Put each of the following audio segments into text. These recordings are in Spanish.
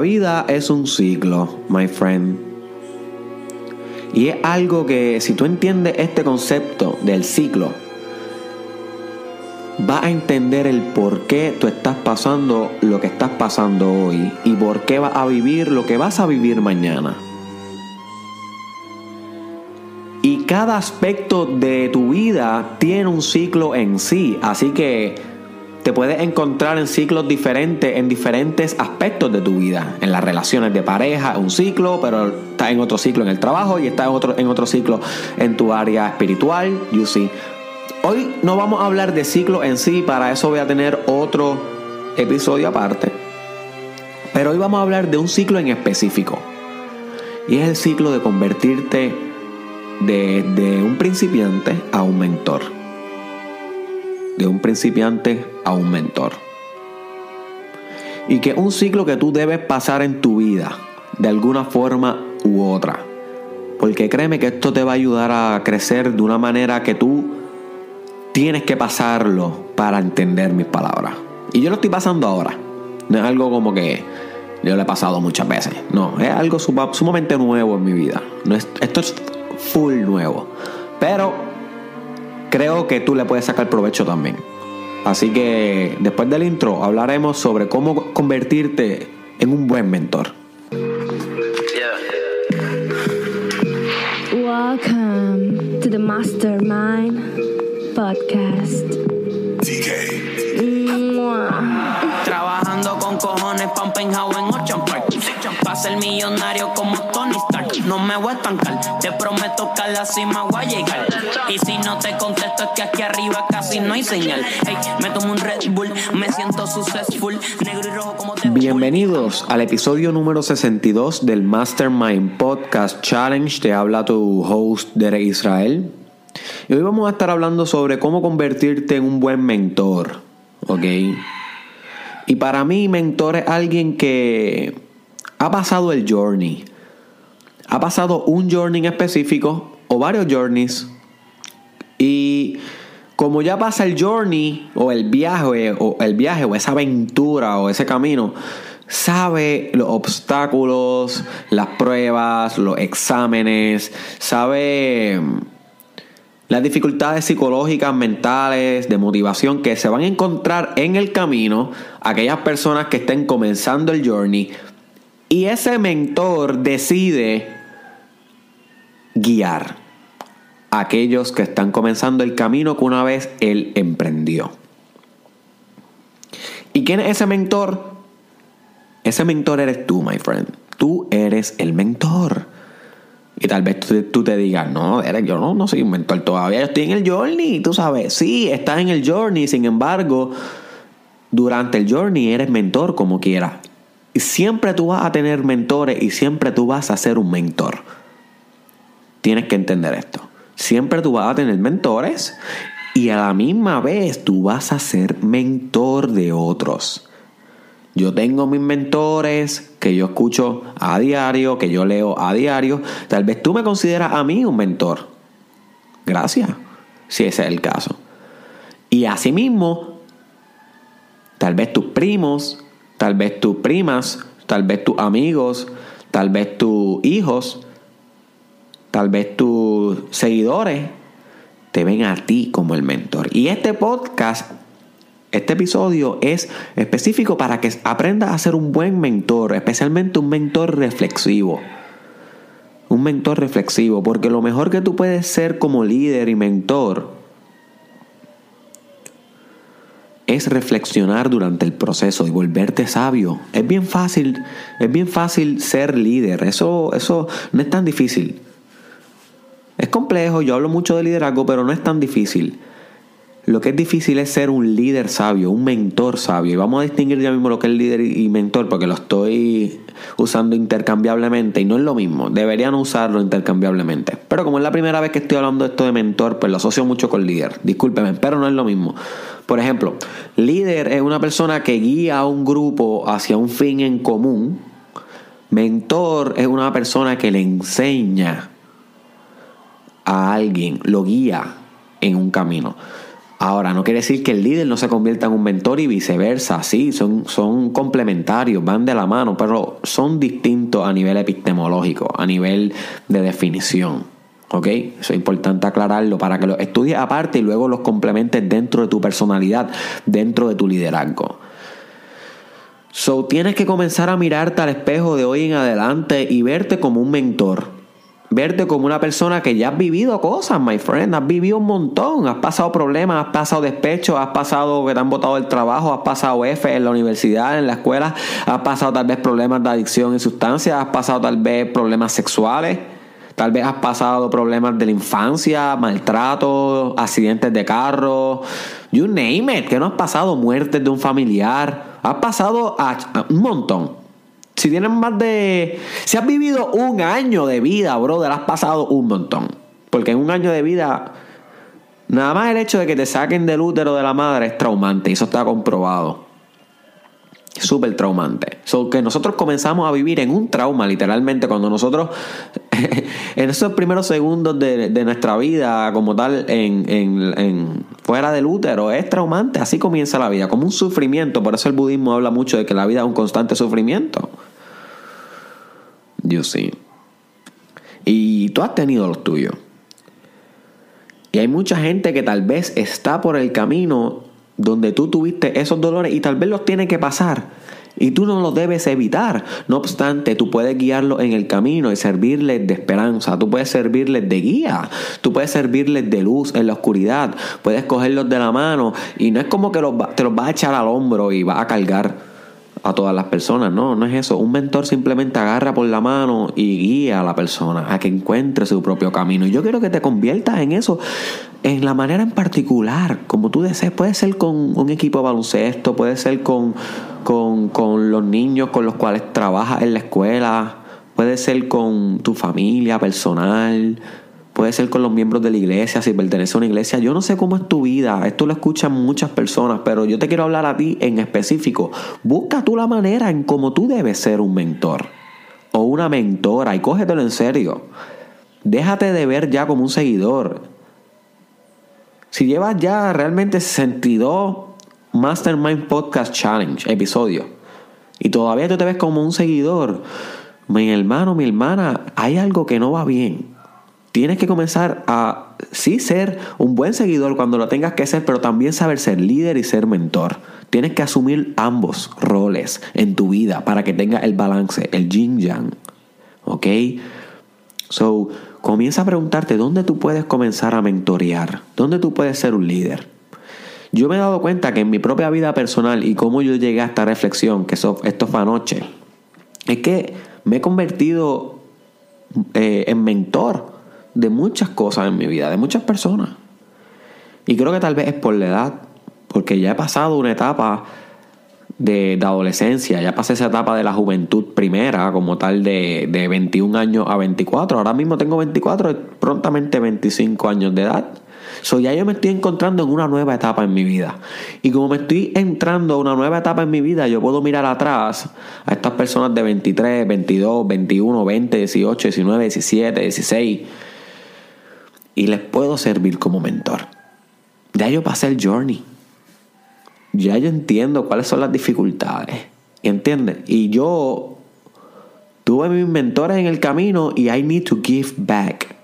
Vida es un ciclo, my friend. Y es algo que si tú entiendes este concepto del ciclo, vas a entender el por qué tú estás pasando lo que estás pasando hoy y por qué vas a vivir lo que vas a vivir mañana. Y cada aspecto de tu vida tiene un ciclo en sí, así que te puedes encontrar en ciclos diferentes en diferentes aspectos de tu vida. En las relaciones de pareja, un ciclo, pero estás en otro ciclo en el trabajo y estás en otro, en otro ciclo en tu área espiritual, you see. Hoy no vamos a hablar de ciclo en sí, para eso voy a tener otro episodio aparte. Pero hoy vamos a hablar de un ciclo en específico. Y es el ciclo de convertirte de, de un principiante a un mentor. De un principiante a un mentor. Y que es un ciclo que tú debes pasar en tu vida, de alguna forma u otra. Porque créeme que esto te va a ayudar a crecer de una manera que tú tienes que pasarlo para entender mis palabras. Y yo lo estoy pasando ahora. No es algo como que yo lo he pasado muchas veces. No, es algo sumamente nuevo en mi vida. Esto es full nuevo. Pero creo que tú le puedes sacar provecho también. Así que después del intro hablaremos sobre cómo convertirte en un buen mentor. Welcome to the Mastermind Podcast. Trabajando con cojones penthouse en Ocean Park. Pa' ser millonario como Tony Stark. No me voy a estancar, Bienvenidos al episodio número 62 del Mastermind Podcast Challenge. Te habla tu host Derek Israel. Y hoy vamos a estar hablando sobre cómo convertirte en un buen mentor. ¿Ok? Y para mí, mentor es alguien que ha pasado el journey. Ha pasado un journey en específico o varios journeys. Y como ya pasa el journey o el viaje o el viaje o esa aventura o ese camino, sabe los obstáculos, las pruebas, los exámenes, sabe las dificultades psicológicas, mentales, de motivación que se van a encontrar en el camino aquellas personas que estén comenzando el journey y ese mentor decide guiar a aquellos que están comenzando el camino que una vez él emprendió. ¿Y quién es ese mentor? Ese mentor eres tú, my friend. Tú eres el mentor. Y tal vez tú, tú te digas, no, Derek, yo no, no soy un mentor todavía, yo estoy en el journey, tú sabes. Sí, estás en el journey, sin embargo, durante el journey eres mentor como quieras. Y siempre tú vas a tener mentores y siempre tú vas a ser un mentor. Tienes que entender esto. Siempre tú vas a tener mentores y a la misma vez tú vas a ser mentor de otros. Yo tengo mis mentores que yo escucho a diario, que yo leo a diario. Tal vez tú me consideras a mí un mentor. Gracias, si ese es el caso. Y asimismo, tal vez tus primos, tal vez tus primas, tal vez tus amigos, tal vez tus hijos, tal vez tus seguidores te ven a ti como el mentor. Y este podcast este episodio es específico para que aprendas a ser un buen mentor, especialmente un mentor reflexivo. Un mentor reflexivo, porque lo mejor que tú puedes ser como líder y mentor es reflexionar durante el proceso y volverte sabio. Es bien fácil, es bien fácil ser líder. Eso, eso no es tan difícil. Complejo, yo hablo mucho de liderazgo, pero no es tan difícil. Lo que es difícil es ser un líder sabio, un mentor sabio. Y vamos a distinguir ya mismo lo que es líder y mentor porque lo estoy usando intercambiablemente y no es lo mismo. Deberían usarlo intercambiablemente. Pero como es la primera vez que estoy hablando de esto de mentor, pues lo asocio mucho con líder. Discúlpeme, pero no es lo mismo. Por ejemplo, líder es una persona que guía a un grupo hacia un fin en común. Mentor es una persona que le enseña a alguien, lo guía en un camino. Ahora, no quiere decir que el líder no se convierta en un mentor y viceversa. Sí, son, son complementarios, van de la mano, pero son distintos a nivel epistemológico, a nivel de definición. ¿Ok? Eso es importante aclararlo para que lo estudies aparte y luego los complementes dentro de tu personalidad, dentro de tu liderazgo. So, tienes que comenzar a mirarte al espejo de hoy en adelante y verte como un mentor verte como una persona que ya has vivido cosas, my friend, has vivido un montón, has pasado problemas, has pasado despecho, has pasado que te han botado el trabajo, has pasado F en la universidad, en la escuela, has pasado tal vez problemas de adicción y sustancias, has pasado tal vez problemas sexuales. Tal vez has pasado problemas de la infancia, maltrato, accidentes de carro, you name it, que no has pasado muertes de un familiar, has pasado un montón. Si tienes más de. Si has vivido un año de vida, brother, has pasado un montón. Porque en un año de vida. Nada más el hecho de que te saquen del útero de la madre es traumante. Y eso está comprobado. Súper traumante. So, que nosotros comenzamos a vivir en un trauma, literalmente, cuando nosotros, en esos primeros segundos de, nuestra vida, como tal, en, en, fuera del útero, es traumante. Así comienza la vida, como un sufrimiento. Por eso el budismo habla mucho de que la vida es un constante sufrimiento. Yo sí. Y tú has tenido los tuyos. Y hay mucha gente que tal vez está por el camino donde tú tuviste esos dolores y tal vez los tiene que pasar. Y tú no los debes evitar. No obstante, tú puedes guiarlos en el camino y servirles de esperanza. Tú puedes servirles de guía. Tú puedes servirles de luz en la oscuridad. Puedes cogerlos de la mano. Y no es como que te los vas a echar al hombro y vas a cargar a todas las personas. No, no es eso. Un mentor simplemente agarra por la mano y guía a la persona a que encuentre su propio camino. Y yo quiero que te conviertas en eso, en la manera en particular, como tú desees. Puede ser con un equipo de baloncesto, puede ser con, con, con los niños con los cuales trabajas en la escuela, puede ser con tu familia personal puede ser con los miembros de la iglesia, si pertenece a una iglesia. Yo no sé cómo es tu vida, esto lo escuchan muchas personas, pero yo te quiero hablar a ti en específico. Busca tú la manera en cómo tú debes ser un mentor o una mentora y cógetelo en serio. Déjate de ver ya como un seguidor. Si llevas ya realmente 62 Mastermind Podcast Challenge episodios y todavía tú te ves como un seguidor, mi hermano, mi hermana, hay algo que no va bien tienes que comenzar a sí ser un buen seguidor cuando lo tengas que ser, pero también saber ser líder y ser mentor. Tienes que asumir ambos roles en tu vida para que tenga el balance, el yin yang. ¿Ok? So, comienza a preguntarte dónde tú puedes comenzar a mentorear, dónde tú puedes ser un líder. Yo me he dado cuenta que en mi propia vida personal y cómo yo llegué a esta reflexión, que esto fue anoche, es que me he convertido eh, en mentor de muchas cosas en mi vida, de muchas personas. Y creo que tal vez es por la edad, porque ya he pasado una etapa de, adolescencia, ya pasé esa etapa de la juventud primera, como tal de, de 21 años a 24. Ahora mismo tengo 24, prontamente 25 años de edad. So ya yo me estoy encontrando en una nueva etapa en mi vida. Y como me estoy entrando a una nueva etapa en mi vida, yo puedo mirar atrás a estas personas de 23, 22, 21, 20, 18, 19, 17, 16 y les puedo servir como mentor. Ya yo pasé el journey. Ya yo entiendo cuáles son las dificultades. ¿Entiendes? Y yo tuve mis mentores en el camino y I need to give back.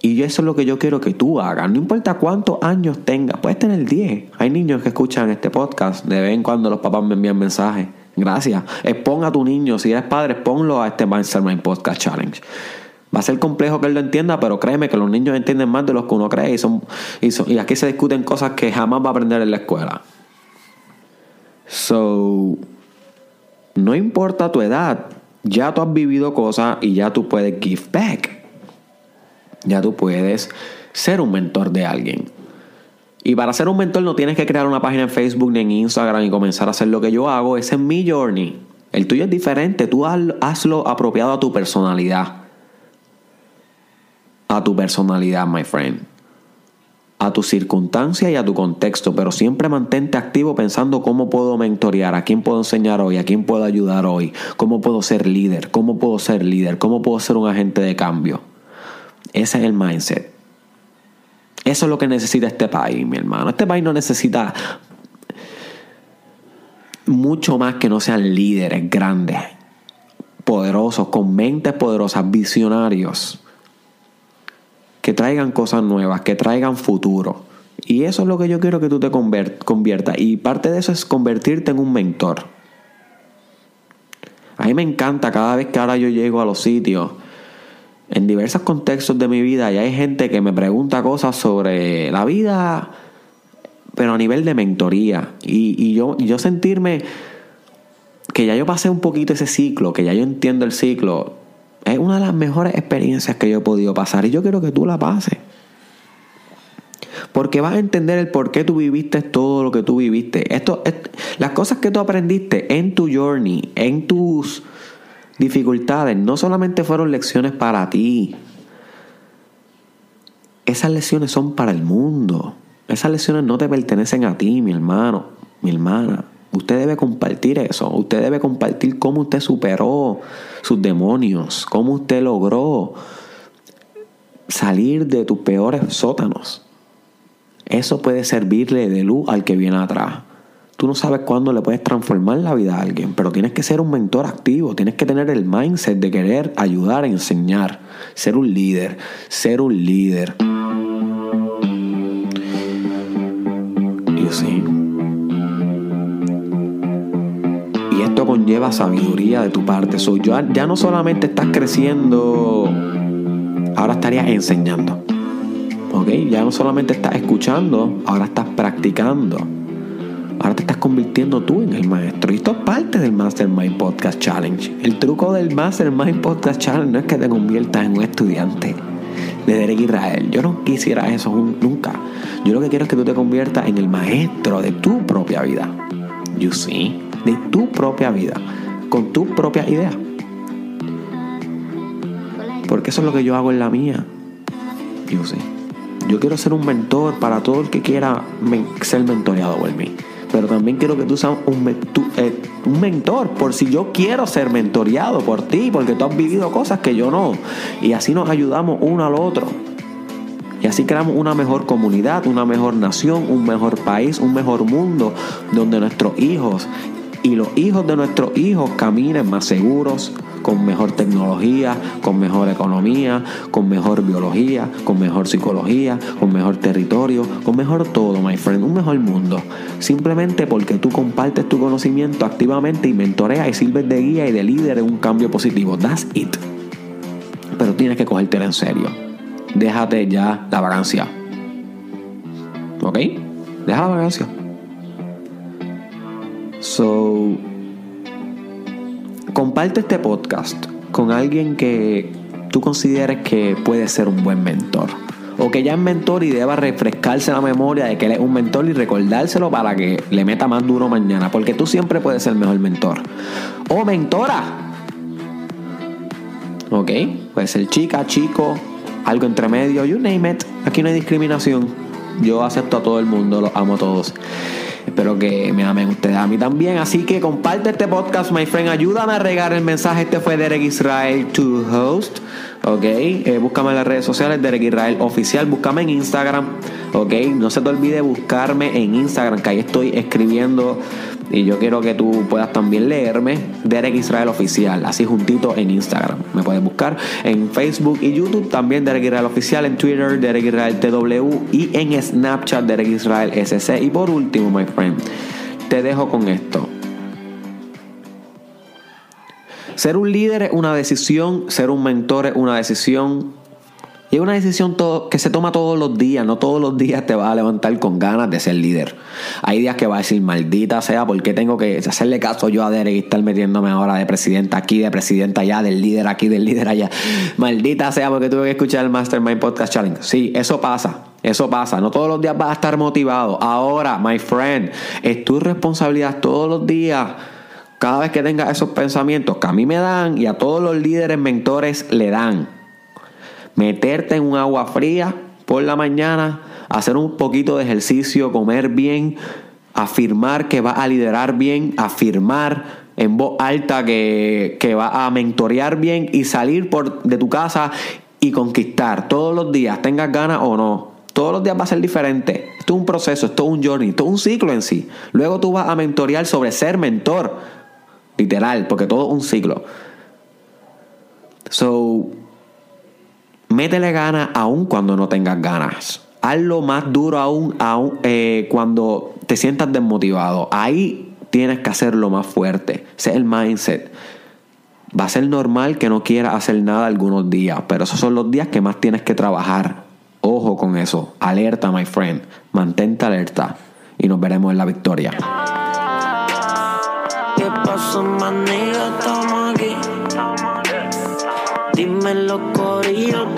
Y eso es lo que yo quiero que tú hagas. No importa cuántos años tengas. Puedes tener 10. Hay niños que escuchan este podcast. De vez en cuando los papás me envían mensajes. Gracias. Expon a tu niño. Si eres padre, ponlo a este Mastermind Podcast Challenge. Va a ser complejo que él lo entienda, pero créeme que los niños entienden más de los que uno cree y, son, y, aquí se discuten cosas que jamás va a aprender en la escuela. So, no importa tu edad, ya tú has vivido cosas y ya tú puedes give back. Ya tú puedes ser un mentor de alguien. Y para ser un mentor no tienes que crear una página en Facebook ni en Instagram y comenzar a hacer lo que yo hago. Ese es mi journey. El tuyo es diferente. Tú hazlo apropiado a tu personalidad a tu personalidad, my friend. A tu circunstancia y a tu contexto, pero siempre mantente activo pensando cómo puedo mentorear, a quién puedo enseñar hoy, a quién puedo ayudar hoy, cómo puedo ser líder, cómo puedo ser líder, cómo puedo ser un agente de cambio. Ese es el mindset. Eso es lo que necesita este país, mi hermano. Este país no necesita mucho más que no sean líderes grandes, poderosos, con mentes poderosas, visionarios, que traigan cosas nuevas, que traigan futuro. Y eso es lo que yo quiero que tú te conviertas. Y parte de eso es convertirte en un mentor. A mí me encanta cada vez que ahora yo llego a los sitios, en diversos contextos de mi vida, y hay gente que me pregunta cosas sobre la vida pero a nivel de mentoría. Y, yo, yo sentirme que ya yo pasé un poquito ese ciclo, que ya yo entiendo el ciclo, es una de las mejores experiencias que yo he podido pasar y yo quiero que tú la pases. Porque vas a entender el por qué tú viviste todo lo que tú viviste. Esto, las cosas que tú aprendiste en tu journey, en tus dificultades, no solamente fueron lecciones para ti. Esas lecciones son para el mundo. Esas lecciones no te pertenecen a ti, mi hermano, mi hermana. Usted debe compartir eso. Usted debe compartir cómo usted superó sus demonios, cómo usted logró salir de tus peores sótanos. Eso puede servirle de luz al que viene atrás. Tú no sabes cuándo le puedes transformar la vida a alguien, pero tienes que ser un mentor activo, tienes que tener el mindset de querer ayudar, enseñar, ser un líder, ser un líder. Conlleva sabiduría de tu parte. So, ya, ya no solamente estás creciendo, ahora estarías enseñando. ¿Ok? Ya no solamente estás escuchando, ahora estás practicando. Ahora te estás convirtiendo tú en el maestro. Y esto es parte del Mastermind Podcast Challenge. El truco del Mastermind Podcast Challenge no es que te conviertas en un estudiante de Derek Israel. Yo no quisiera eso nunca. Yo lo que quiero es que tú te conviertas en el maestro de tu propia vida. You see? De tu propia vida. Con tu propia idea. Porque eso es lo que yo hago en la mía. You see? Yo quiero ser un mentor para todo el que quiera ser mentoreado por mí pero también quiero que tú seas eh, un, mentor, por si yo quiero ser mentoreado por ti, porque tú has vivido cosas que yo no. Y así nos ayudamos uno al otro. Y así creamos una mejor comunidad, una mejor nación, un mejor país, un mejor mundo, donde nuestros hijos y los hijos de nuestros hijos caminen más seguros, con mejor tecnología, con mejor economía, con mejor biología, con mejor psicología, con mejor territorio, con mejor todo, my friend, un mejor mundo. Simplemente porque tú compartes tu conocimiento activamente y mentoreas y sirves de guía y de líder en un cambio positivo. That's it. Pero tienes que cogértelo en serio. Déjate ya la vacancia. ¿Ok? Deja la vacancia. So, comparte este podcast con alguien que tú consideres que puede ser un buen mentor. O que ya es mentor y deba refrescarse la memoria de que él es un mentor y recordárselo para que le meta más duro mañana. Porque tú siempre puedes ser el mejor mentor. O mentora. ¿Ok? Puede ser chica, chico, algo entre medio, you name it. Aquí no hay discriminación. Yo acepto a todo el mundo, los amo a todos. Espero que me amen ustedes a mí también. Así que comparte este podcast, my friend. Ayúdame a regar el mensaje. Este fue Derek Israel to host. Ok, eh, búscame en las redes sociales, Derek Israel Oficial. Búscame en Instagram. Ok, no se te olvide buscarme en Instagram, que ahí estoy escribiendo y yo quiero que tú puedas también leerme Derek Israel Oficial, así juntito en Instagram. Me puedes buscar en Facebook y YouTube también Derek Israel Oficial, en Twitter Derek Israel TW y en Snapchat Derek Israel SC. Y por último, my friend, te dejo con esto. Ser un líder es una decisión, ser un mentor es una decisión, y una decisión que se toma todos los días. No todos los días te vas a levantar con ganas de ser líder. Hay días que vas a decir, maldita sea, ¿por qué tengo que hacerle caso yo a Derek y estar metiéndome ahora de presidenta aquí, de presidenta allá, del líder aquí, del líder allá? Maldita sea, porque tuve que escuchar el Mastermind Podcast Challenge. Sí, eso pasa. Eso pasa. No todos los días vas a estar motivado. Ahora, my friend, es tu responsabilidad todos los días cada vez que tengas esos pensamientos que a mí me dan y a todos los líderes mentores le dan meterte en un agua fría por la mañana, hacer un poquito de ejercicio, comer bien, afirmar que va a liderar bien, afirmar en voz alta que, que va a mentorear bien y salir por, de tu casa y conquistar todos los días, tengas ganas o no. Todos los días va a ser diferente. Esto es un proceso, esto es un journey, esto es un ciclo en sí. Luego tú vas a mentorear sobre ser mentor. Literal, porque todo es un ciclo. So, métele ganas aún cuando no tengas ganas. Hazlo más duro aún, aún eh, cuando te sientas desmotivado. Ahí tienes que hacerlo más fuerte. Ese es el mindset. Va a ser normal que no quieras hacer nada algunos días, pero esos son los días que más tienes que trabajar. Ojo con eso. Alerta, my friend. Mantente alerta. Y nos veremos en la victoria. ¿Qué pasó. Dime los corillos,